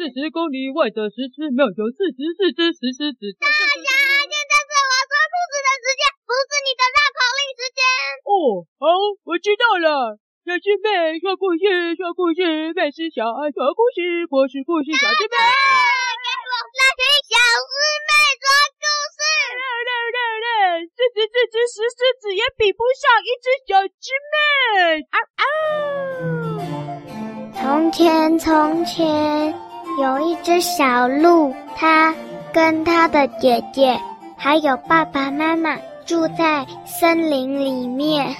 四十公里外的石狮庙有四十四只石狮子。大侠，现在是我说兔子的时间，不是你的绕口令时间。哦，好，我知道了。小师妹说故事，说故事，妹是小爱说故事，我是故事小师妹。给我来听小师妹说故事。四十四只石狮子也比不上一只小师妹。啊啊！从前从前有一只小鹿，它跟它的姐姐还有爸爸妈妈住在森林里面。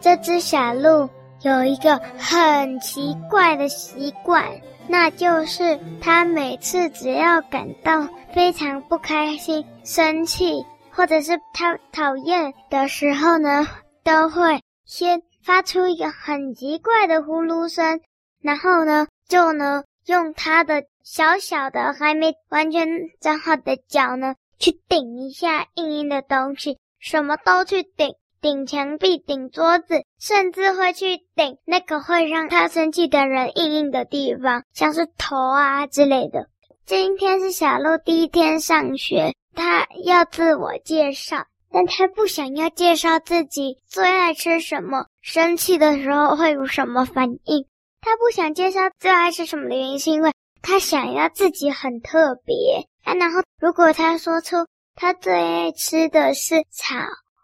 这只小鹿有一个很奇怪的习惯，那就是它每次只要感到非常不开心、生气，或者是它讨厌的时候呢，都会先发出一个很奇怪的呼噜声。然后呢，就呢，用他的小小的还没完全长好的脚呢，去顶一下硬硬的东西，什么都去顶，顶墙壁、顶桌子，甚至会去顶那个会让他生气的人硬硬的地方，像是头啊之类的。今天是小鹿第一天上学，他要自我介绍，但他不想要介绍自己最爱吃什么，生气的时候会有什么反应。他不想介绍最爱吃什么的原因，是因为他想要自己很特别啊。然后，如果他说出他最爱吃的是草，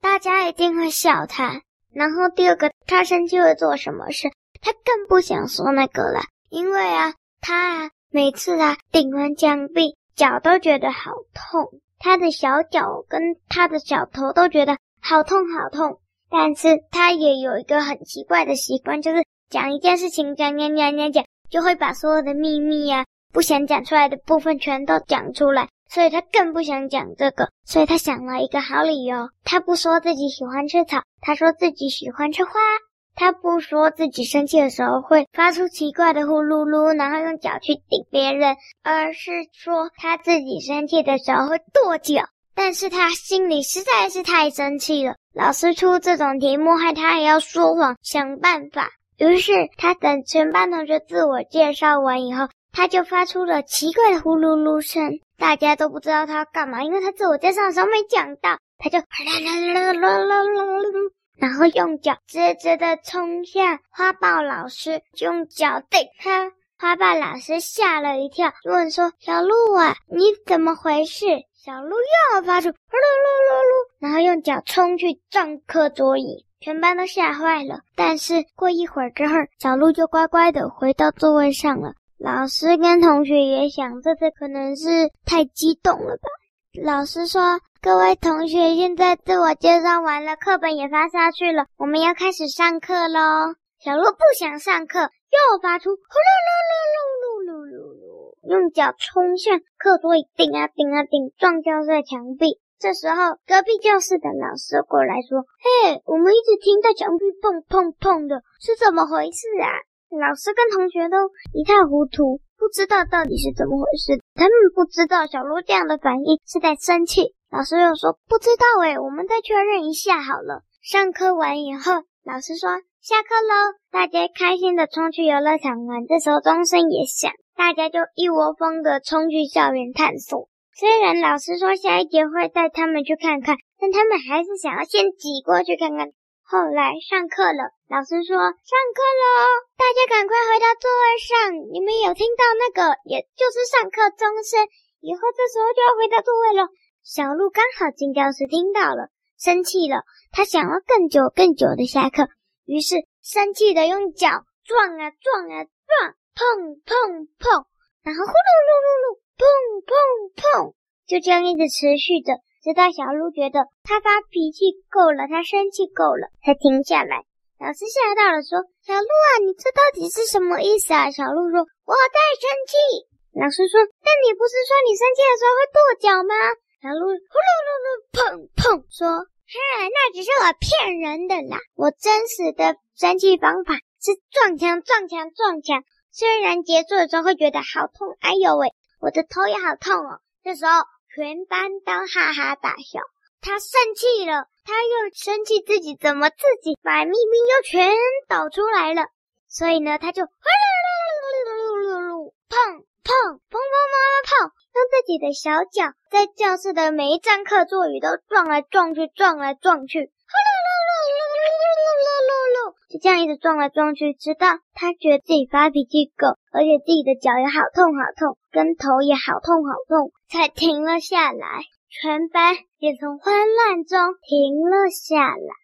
大家一定会笑他。然后，第二个，他生气会做什么事？他更不想说那个了，因为啊，他啊，每次啊顶完墙壁，脚都觉得好痛，他的小脚跟他的小头都觉得好痛好痛。但是他也有一个很奇怪的习惯，就是。讲一件事情，讲讲讲讲讲，就会把所有的秘密呀、不想讲出来的部分全都讲出来，所以他更不想讲这个，所以他想了一个好理由。他不说自己喜欢吃草，他说自己喜欢吃花。他不说自己生气的时候会发出奇怪的呼噜噜，然后用脚去顶别人，而是说他自己生气的时候会跺脚。但是他心里实在是太生气了，老师出这种题目，害他也要说谎，想办法。于是他等全班同学自我介绍完以后，他就发出了奇怪的呼噜噜声。大家都不知道他要干嘛，因为他自我介绍的时候没讲到，他就啦啦啦啦啦啦啦，然后用脚直直的冲向花豹老师，用脚顶他。花豹老师吓了一跳，就问说：“小鹿啊，你怎么回事？”小鹿又要发出呼噜噜噜噜，然后用脚冲去撞课桌椅。全班都吓坏了，但是过一会儿之后，小鹿就乖乖的回到座位上了。老师跟同学也想，这次可能是太激动了吧。老师说：“各位同学，现在自我介绍完了，课本也发下去了，我们要开始上课喽。”小鹿不想上课，又发出呼噜噜噜噜噜噜噜，用脚冲向课桌，顶啊顶啊顶，撞掉在墙壁。这时候，隔壁教室的老师过来说：“嘿，我们一直听到墙壁砰砰砰的，是怎么回事啊？”老师跟同学都一塌糊涂，不知道到底是怎么回事。他们不知道小鹿这样的反应是在生气。老师又说：“不知道诶，我们再确认一下好了。”上课完以后，老师说：“下课喽！”大家开心的冲去游乐场玩。这时候钟声也响，大家就一窝蜂的冲去校园探索。虽然老师说下一节会带他们去看看，但他们还是想要先挤过去看看。后来上课了，老师说上课喽，大家赶快回到座位上。你们有听到那个，也就是上课钟声，以后这时候就要回到座位了。小鹿刚好进教室听到了，生气了，他想要更久更久的下课，于是生气的用脚撞啊撞啊撞，碰碰碰，然后呼噜噜噜噜。就这样一直持续着，直到小鹿觉得他发脾气够了，他生气够了，才停下来。老师吓到了，说：“小鹿啊，你这到底是什么意思啊？”小鹿说：“我在生气。”老师说：“但你不是说你生气的时候会跺脚吗？”小鹿呼噜噜噜砰砰说：“嗨，那只是我骗人的啦，我真实的生气方法是撞墙撞墙撞墙。虽然结束的时候会觉得好痛，哎呦喂！”我的头也好痛哦！这时候全班都哈哈大笑。他生气了，他又生气自己怎么自己把秘密又全抖出来了。所以呢，他就呼噜噜噜噜噜噜，砰砰砰己的小脚在教室的每一张课桌椅都撞来撞去，撞来撞去，噜噜噜噜噜噜噜噜，就这样一直撞来撞去，直到他觉得自己发脾气够，而且自己的脚也好痛好痛，跟头也好痛好痛，才停了下来。全班也从慌乱中停了下来。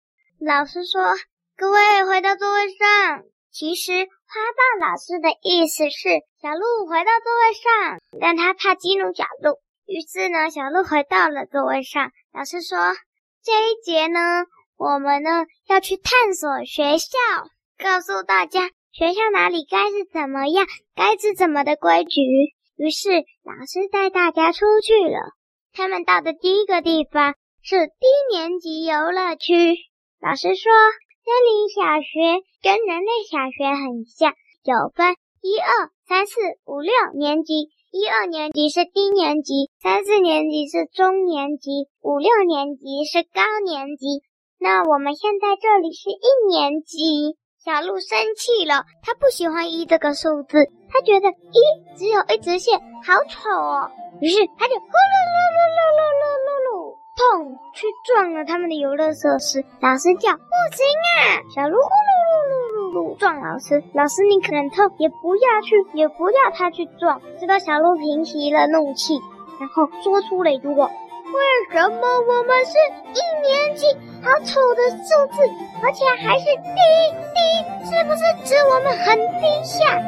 老师说：“各位回到座位上。”其实花豹老师的意思是小鹿回到座位上，但他怕激怒小鹿，于是呢，小鹿回到了座位上。老师说：“这一节呢，我们呢要去探索学校，告诉大家学校哪里该是怎么样，该是怎么的规矩。”于是老师带大家出去了。他们到的第一个地方是低年级游乐区。老师说。森林小学跟人类小学很像，有分一二三四五六年级，一二年级是低年级，三四年级是中年级，五六年级是高年级。那我们现在这里是一年级。小鹿生气了他不喜欢一这个数字他觉得一只有一直线好丑哦。于是他就呼噜噜噜噜噜噜噜噜砰去撞了他们的游乐设施。老师叫不行啊。小鹿呼噜噜噜噜噜撞老师老师你可能痛也不要去也不要他去撞直到小鹿平息了怒气然后说出了一句话为什么我们是一年级好丑的数字而且还是低低，是不是指我们很低下？